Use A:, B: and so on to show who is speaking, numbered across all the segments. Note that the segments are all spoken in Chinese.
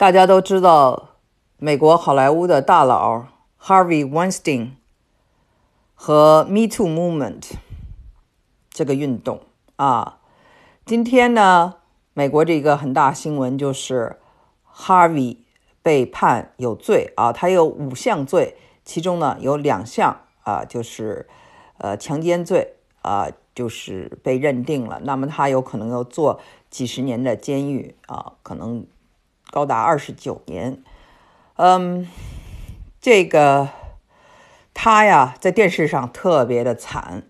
A: 大家都知道，美国好莱坞的大佬 Harvey Weinstein 和 Me Too Movement 这个运动啊。今天呢，美国这个很大新闻就是 Harvey 被判有罪啊，他有五项罪，其中呢有两项啊，就是呃强奸罪啊，就是被认定了。那么他有可能要坐几十年的监狱啊，可能。高达二十九年，嗯，这个他呀，在电视上特别的惨，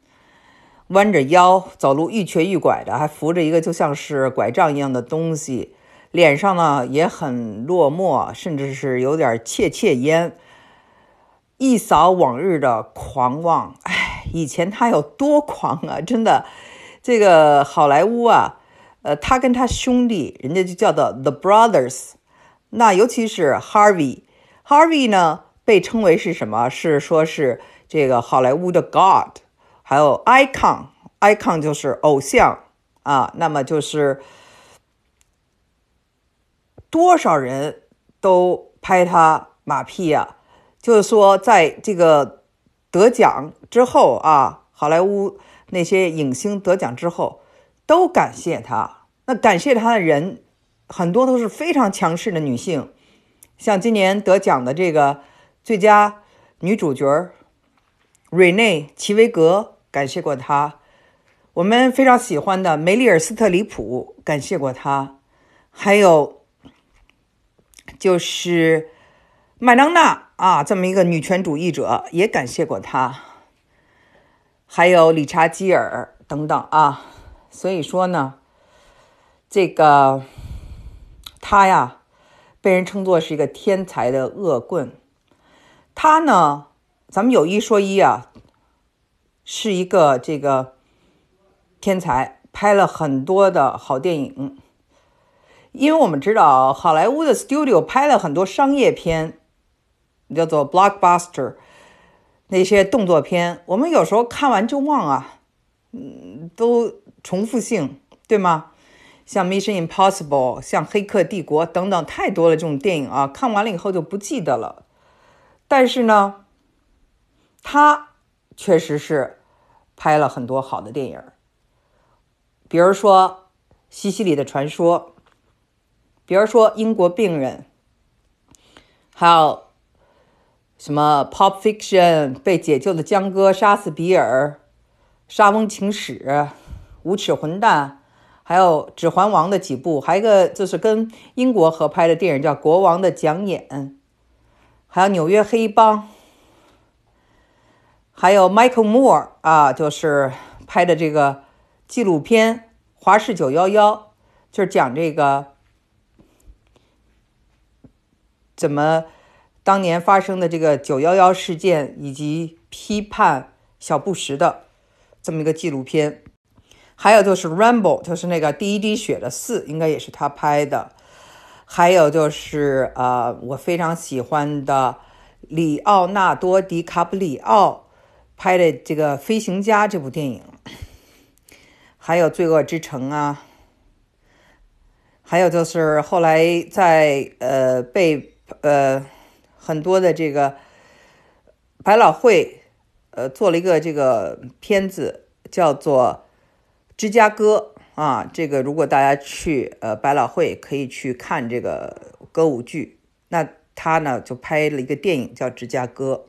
A: 弯着腰走路，欲瘸欲拐的，还扶着一个就像是拐杖一样的东西，脸上呢也很落寞，甚至是有点怯怯焉。一扫往日的狂妄，哎，以前他有多狂啊！真的，这个好莱坞啊。呃，他跟他兄弟，人家就叫做 The Brothers。那尤其是 Harvey，Harvey 呢被称为是什么？是说是这个好莱坞的 God，还有 Icon，Icon 就是偶像啊。那么就是多少人都拍他马屁啊？就是说，在这个得奖之后啊，好莱坞那些影星得奖之后。都感谢他，那感谢他的人很多都是非常强势的女性，像今年得奖的这个最佳女主角瑞内·齐维格感谢过她，我们非常喜欢的梅丽尔·斯特里普感谢过她，还有就是麦当娜啊，这么一个女权主义者也感谢过她，还有理查基尔等等啊。所以说呢，这个他呀，被人称作是一个天才的恶棍。他呢，咱们有一说一啊，是一个这个天才，拍了很多的好电影。因为我们知道，好莱坞的 studio 拍了很多商业片，叫做 blockbuster，那些动作片，我们有时候看完就忘啊，嗯，都。重复性对吗？像《Mission Impossible》、像《黑客帝国》等等，太多了这种电影啊，看完了以后就不记得了。但是呢，他确实是拍了很多好的电影，比如说《西西里的传说》，比如说《英国病人》，还有什么《Pop Fiction》被解救的江哥、杀死比尔、莎翁情史。无耻混蛋，还有《指环王》的几部，还有一个就是跟英国合拍的电影叫《国王的讲演》，还有《纽约黑帮》，还有 Michael Moore 啊，就是拍的这个纪录片《华氏九幺幺》，就是讲这个怎么当年发生的这个九幺幺事件，以及批判小布什的这么一个纪录片。还有就是《Rambo》，就是那个第一滴血的四，应该也是他拍的。还有就是呃，我非常喜欢的里奥纳多·迪卡普里奥拍的这个《飞行家》这部电影。还有《罪恶之城》啊。还有就是后来在呃被呃很多的这个百老汇呃做了一个这个片子，叫做。芝加哥啊，这个如果大家去呃百老汇，可以去看这个歌舞剧。那他呢就拍了一个电影叫《芝加哥》。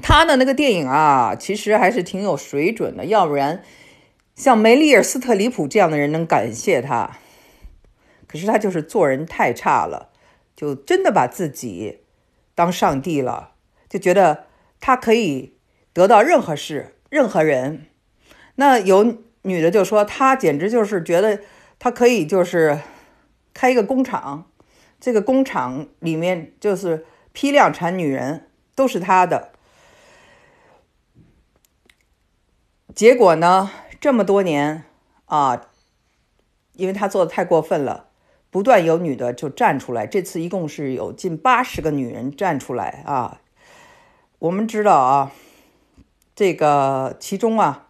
A: 他的那个电影啊，其实还是挺有水准的。要不然，像梅丽尔·斯特里普这样的人能感谢他，可是他就是做人太差了，就真的把自己当上帝了，就觉得他可以得到任何事、任何人。那有女的就说，她简直就是觉得她可以就是开一个工厂，这个工厂里面就是批量产女人，都是她的。结果呢，这么多年啊，因为她做的太过分了，不断有女的就站出来。这次一共是有近八十个女人站出来啊。我们知道啊，这个其中啊。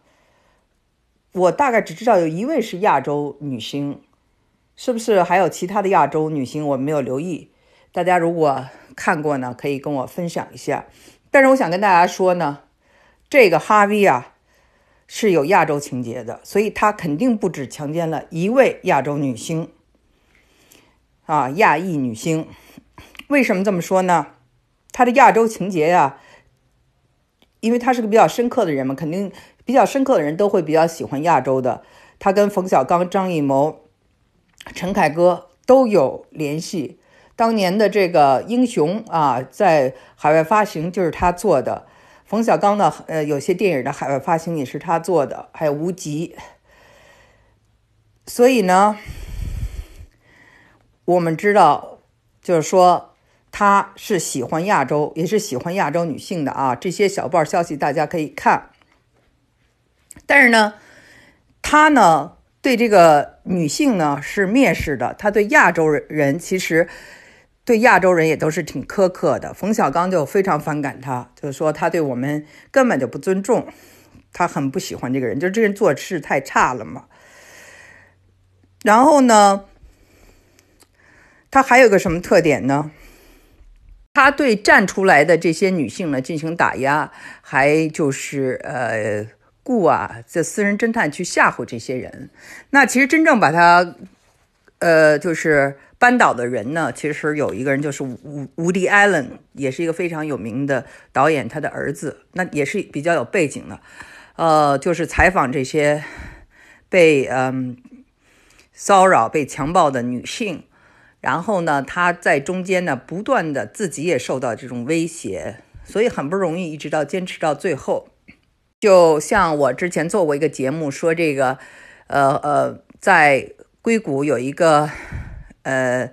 A: 我大概只知道有一位是亚洲女星，是不是还有其他的亚洲女星我没有留意？大家如果看过呢，可以跟我分享一下。但是我想跟大家说呢，这个哈维啊是有亚洲情节的，所以他肯定不止强奸了一位亚洲女星啊，亚裔女星。为什么这么说呢？他的亚洲情节呀，因为他是个比较深刻的人嘛，肯定比较深刻的人都会比较喜欢亚洲的。他跟冯小刚、张艺谋、陈凯歌都有联系。当年的这个英雄啊，在海外发行就是他做的。冯小刚的呃，有些电影的海外发行也是他做的，还有无极。所以呢，我们知道，就是说他是喜欢亚洲，也是喜欢亚洲女性的啊。这些小报消息大家可以看。但是呢，他呢对这个女性呢是蔑视的，他对亚洲人其实。对亚洲人也都是挺苛刻的，冯小刚就非常反感他，就是说他对我们根本就不尊重，他很不喜欢这个人，就这人做事太差了嘛。然后呢，他还有个什么特点呢？他对站出来的这些女性呢进行打压，还就是呃雇啊这私人侦探去吓唬这些人。那其实真正把他呃就是。扳倒的人呢，其实有一个人就是吴吴迪艾伦，也是一个非常有名的导演，他的儿子，那也是比较有背景的，呃，就是采访这些被嗯骚扰、被强暴的女性，然后呢，他在中间呢，不断的自己也受到这种威胁，所以很不容易，一直到坚持到最后。就像我之前做过一个节目，说这个，呃呃，在硅谷有一个。呃，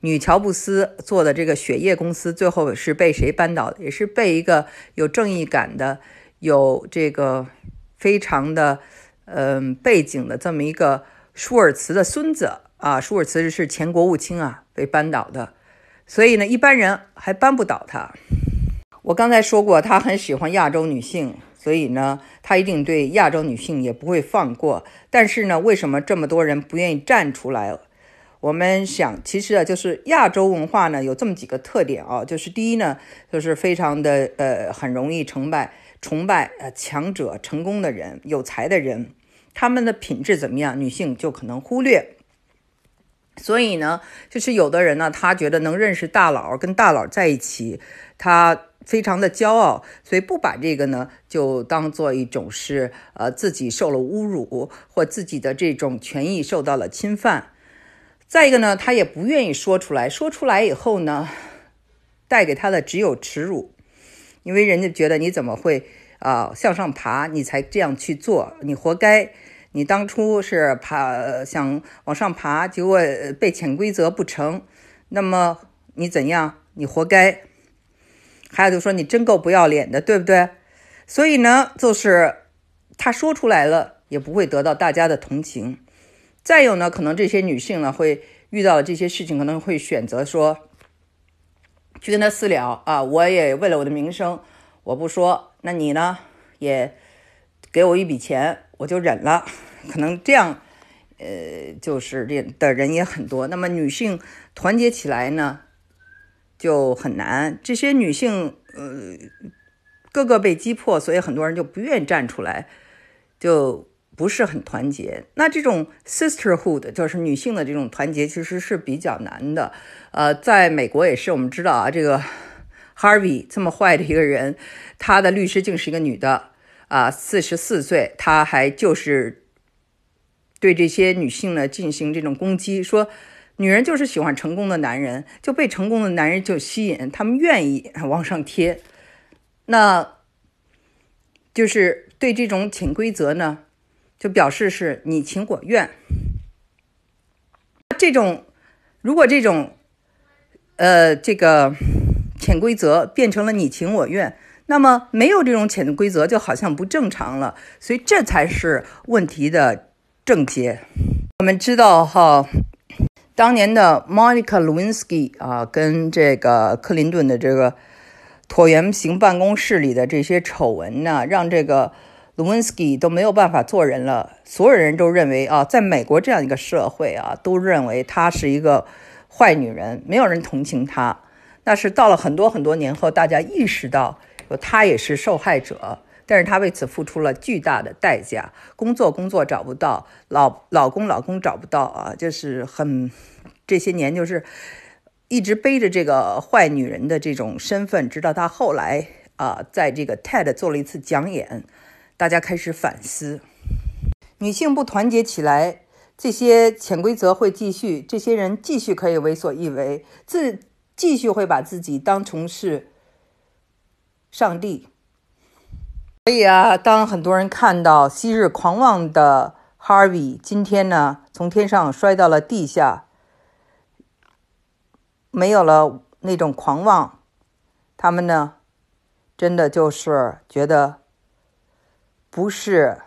A: 女乔布斯做的这个血液公司，最后是被谁扳倒的？也是被一个有正义感的、有这个非常的嗯背景的这么一个舒尔茨的孙子啊。舒尔茨是前国务卿啊，被扳倒的。所以呢，一般人还扳不倒他。我刚才说过，他很喜欢亚洲女性，所以呢，他一定对亚洲女性也不会放过。但是呢，为什么这么多人不愿意站出来？我们想，其实啊，就是亚洲文化呢，有这么几个特点啊，就是第一呢，就是非常的呃，很容易崇拜崇拜呃强者、成功的人、有才的人，他们的品质怎么样，女性就可能忽略。所以呢，就是有的人呢，他觉得能认识大佬，跟大佬在一起，他非常的骄傲，所以不把这个呢，就当做一种是呃自己受了侮辱，或自己的这种权益受到了侵犯。再一个呢，他也不愿意说出来，说出来以后呢，带给他的只有耻辱，因为人家觉得你怎么会啊向上爬，你才这样去做，你活该，你当初是爬想往上爬，结果被潜规则不成，那么你怎样，你活该。还有就说你真够不要脸的，对不对？所以呢，就是他说出来了，也不会得到大家的同情。再有呢，可能这些女性呢会遇到这些事情，可能会选择说去跟他私聊啊。我也为了我的名声，我不说。那你呢，也给我一笔钱，我就忍了。可能这样，呃，就是这的人也很多。那么女性团结起来呢，就很难。这些女性，呃，个个被击破，所以很多人就不愿意站出来，就。不是很团结，那这种 sisterhood 就是女性的这种团结，其实是比较难的。呃，在美国也是，我们知道啊，这个 Harvey 这么坏的一个人，他的律师竟是一个女的啊，四十四岁，他还就是对这些女性呢进行这种攻击，说女人就是喜欢成功的男人，就被成功的男人就吸引，他们愿意 往上贴，那就是对这种潜规则呢。就表示是你情我愿，这种如果这种呃这个潜规则变成了你情我愿，那么没有这种潜规则就好像不正常了，所以这才是问题的症结。我们知道哈，当年的 Monica Lewinsky 啊，跟这个克林顿的这个椭圆形办公室里的这些丑闻呢，让这个。Lewinsky 都没有办法做人了。所有人都认为啊，在美国这样一个社会啊，都认为她是一个坏女人，没有人同情她。那是到了很多很多年后，大家意识到，她也是受害者，但是她为此付出了巨大的代价：工作工作找不到，老老公老公找不到啊，就是很这些年就是一直背着这个坏女人的这种身份，直到她后来啊，在这个 TED 做了一次讲演。大家开始反思，女性不团结起来，这些潜规则会继续，这些人继续可以为所欲为，自继续会把自己当成是上帝。所以啊，当很多人看到昔日狂妄的 Harvey 今天呢从天上摔到了地下，没有了那种狂妄，他们呢真的就是觉得。不是，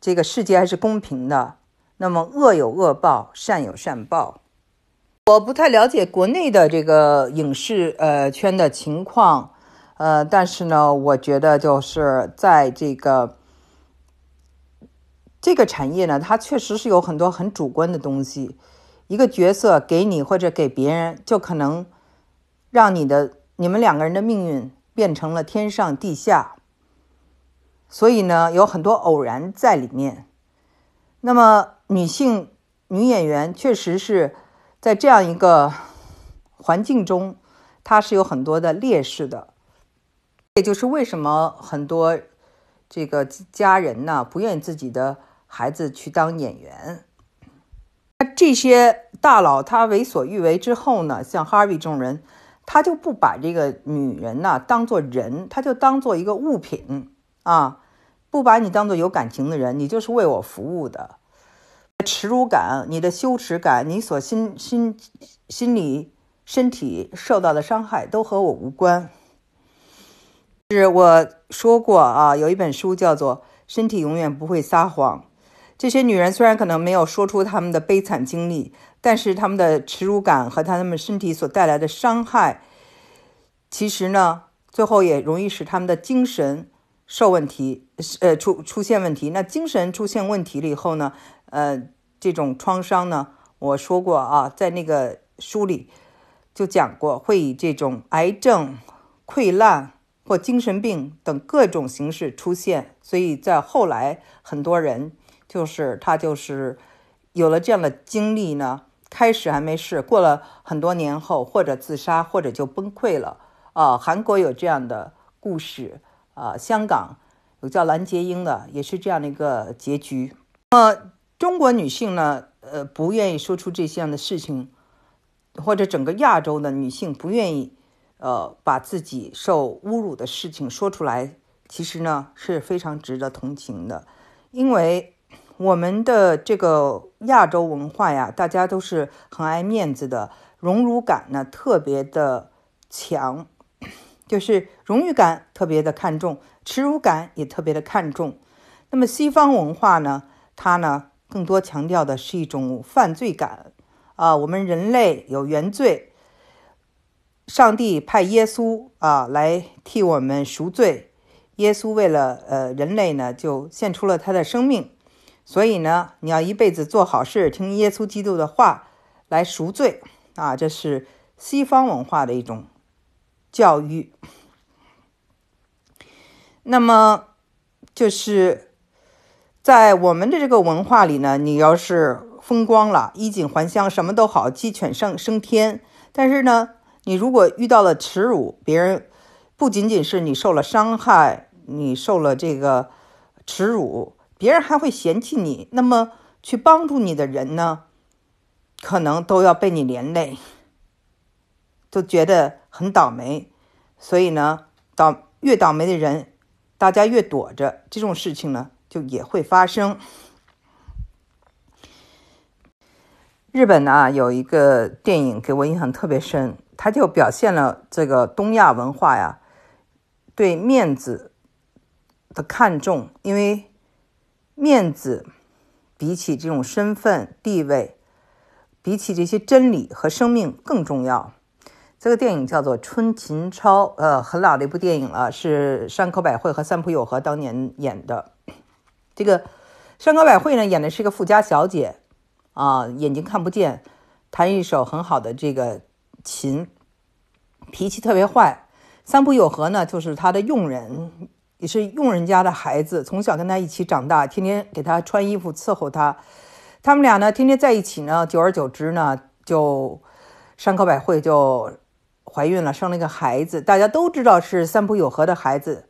A: 这个世界还是公平的。那么恶有恶报，善有善报。我不太了解国内的这个影视呃圈的情况，呃，但是呢，我觉得就是在这个这个产业呢，它确实是有很多很主观的东西。一个角色给你或者给别人，就可能让你的你们两个人的命运变成了天上地下。所以呢，有很多偶然在里面。那么，女性女演员确实是在这样一个环境中，她是有很多的劣势的。也就是为什么很多这个家人呢不愿意自己的孩子去当演员。那这些大佬他为所欲为之后呢，像 Harvey 这种人，他就不把这个女人呢当做人，他就当做一个物品啊。不把你当做有感情的人，你就是为我服务的。耻辱感、你的羞耻感、你所心心心理、身体受到的伤害，都和我无关。是我说过啊，有一本书叫做《身体永远不会撒谎》。这些女人虽然可能没有说出她们的悲惨经历，但是她们的耻辱感和她们身体所带来的伤害，其实呢，最后也容易使她们的精神。受问题，呃，出出现问题，那精神出现问题了以后呢，呃，这种创伤呢，我说过啊，在那个书里就讲过，会以这种癌症、溃烂或精神病等各种形式出现。所以在后来，很多人就是他就是有了这样的经历呢，开始还没事，过了很多年后，或者自杀，或者就崩溃了啊。韩国有这样的故事。啊，香港有叫蓝洁瑛的，也是这样的一个结局。那么中国女性呢？呃，不愿意说出这样的事情，或者整个亚洲的女性不愿意，呃，把自己受侮辱的事情说出来，其实呢是非常值得同情的，因为我们的这个亚洲文化呀，大家都是很爱面子的，荣辱感呢特别的强。就是荣誉感特别的看重，耻辱感也特别的看重。那么西方文化呢？它呢更多强调的是一种犯罪感啊。我们人类有原罪，上帝派耶稣啊来替我们赎罪。耶稣为了呃人类呢，就献出了他的生命。所以呢，你要一辈子做好事，听耶稣基督的话来赎罪啊。这是西方文化的一种。教育，那么就是在我们的这个文化里呢，你要是风光了，衣锦还乡，什么都好，鸡犬升升天。但是呢，你如果遇到了耻辱，别人不仅仅是你受了伤害，你受了这个耻辱，别人还会嫌弃你。那么去帮助你的人呢，可能都要被你连累。都觉得很倒霉，所以呢，倒越倒霉的人，大家越躲着，这种事情呢就也会发生。日本呢有一个电影给我印象特别深，它就表现了这个东亚文化呀对面子的看重，因为面子比起这种身份地位，比起这些真理和生命更重要。这个电影叫做《春琴抄》，呃，很老的一部电影了，是山口百惠和三浦友和当年演的。这个山口百惠呢，演的是一个富家小姐，啊，眼睛看不见，弹一手很好的这个琴，脾气特别坏。三浦友和呢，就是他的佣人，也是佣人家的孩子，从小跟他一起长大，天天给他穿衣服伺候他。他们俩呢，天天在一起呢，久而久之呢，就山口百惠就怀孕了，生了一个孩子，大家都知道是三浦友和的孩子，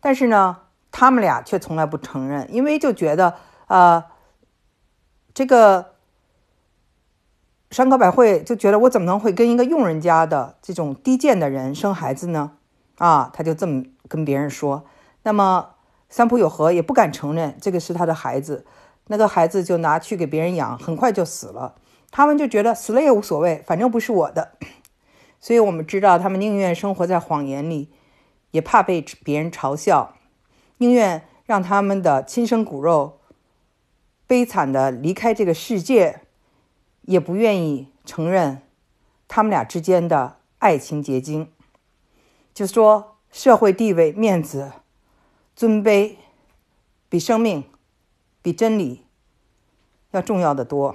A: 但是呢。他们俩却从来不承认，因为就觉得，呃，这个山口百惠就觉得我怎么能会跟一个佣人家的这种低贱的人生孩子呢？啊，他就这么跟别人说。那么三浦友和也不敢承认这个是他的孩子，那个孩子就拿去给别人养，很快就死了。他们就觉得死了也无所谓，反正不是我的。所以我们知道，他们宁愿生活在谎言里，也怕被别人嘲笑。宁愿让他们的亲生骨肉悲惨的离开这个世界，也不愿意承认他们俩之间的爱情结晶。就说社会地位、面子、尊卑，比生命、比真理要重要的多。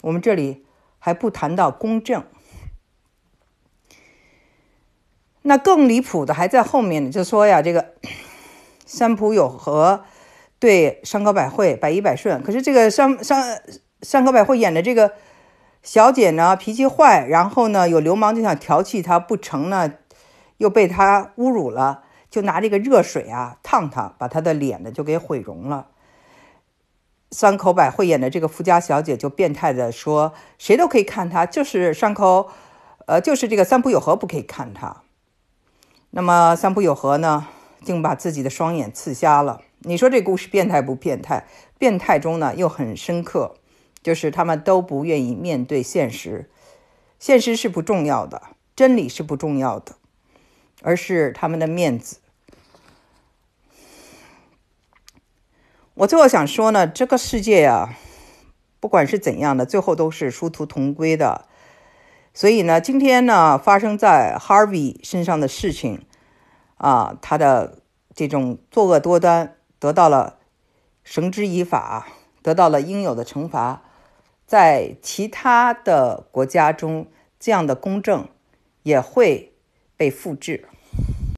A: 我们这里还不谈到公正，那更离谱的还在后面呢。就说呀，这个。三浦友和对山口百惠百依百顺，可是这个山山山口百惠演的这个小姐呢，脾气坏，然后呢有流氓就想调戏她，不成呢又被她侮辱了，就拿这个热水啊烫她，把她的脸呢就给毁容了。山口百惠演的这个富家小姐就变态的说，谁都可以看她，就是山口，呃，就是这个三浦友和不可以看她。那么三浦友和呢？竟把自己的双眼刺瞎了。你说这故事变态不变态？变态中呢又很深刻，就是他们都不愿意面对现实。现实是不重要的，真理是不重要的，而是他们的面子。我最后想说呢，这个世界呀，不管是怎样的，最后都是殊途同归的。所以呢，今天呢发生在 Harvey 身上的事情。啊，他的这种作恶多端得到了绳之以法，得到了应有的惩罚。在其他的国家中，这样的公正也会被复制。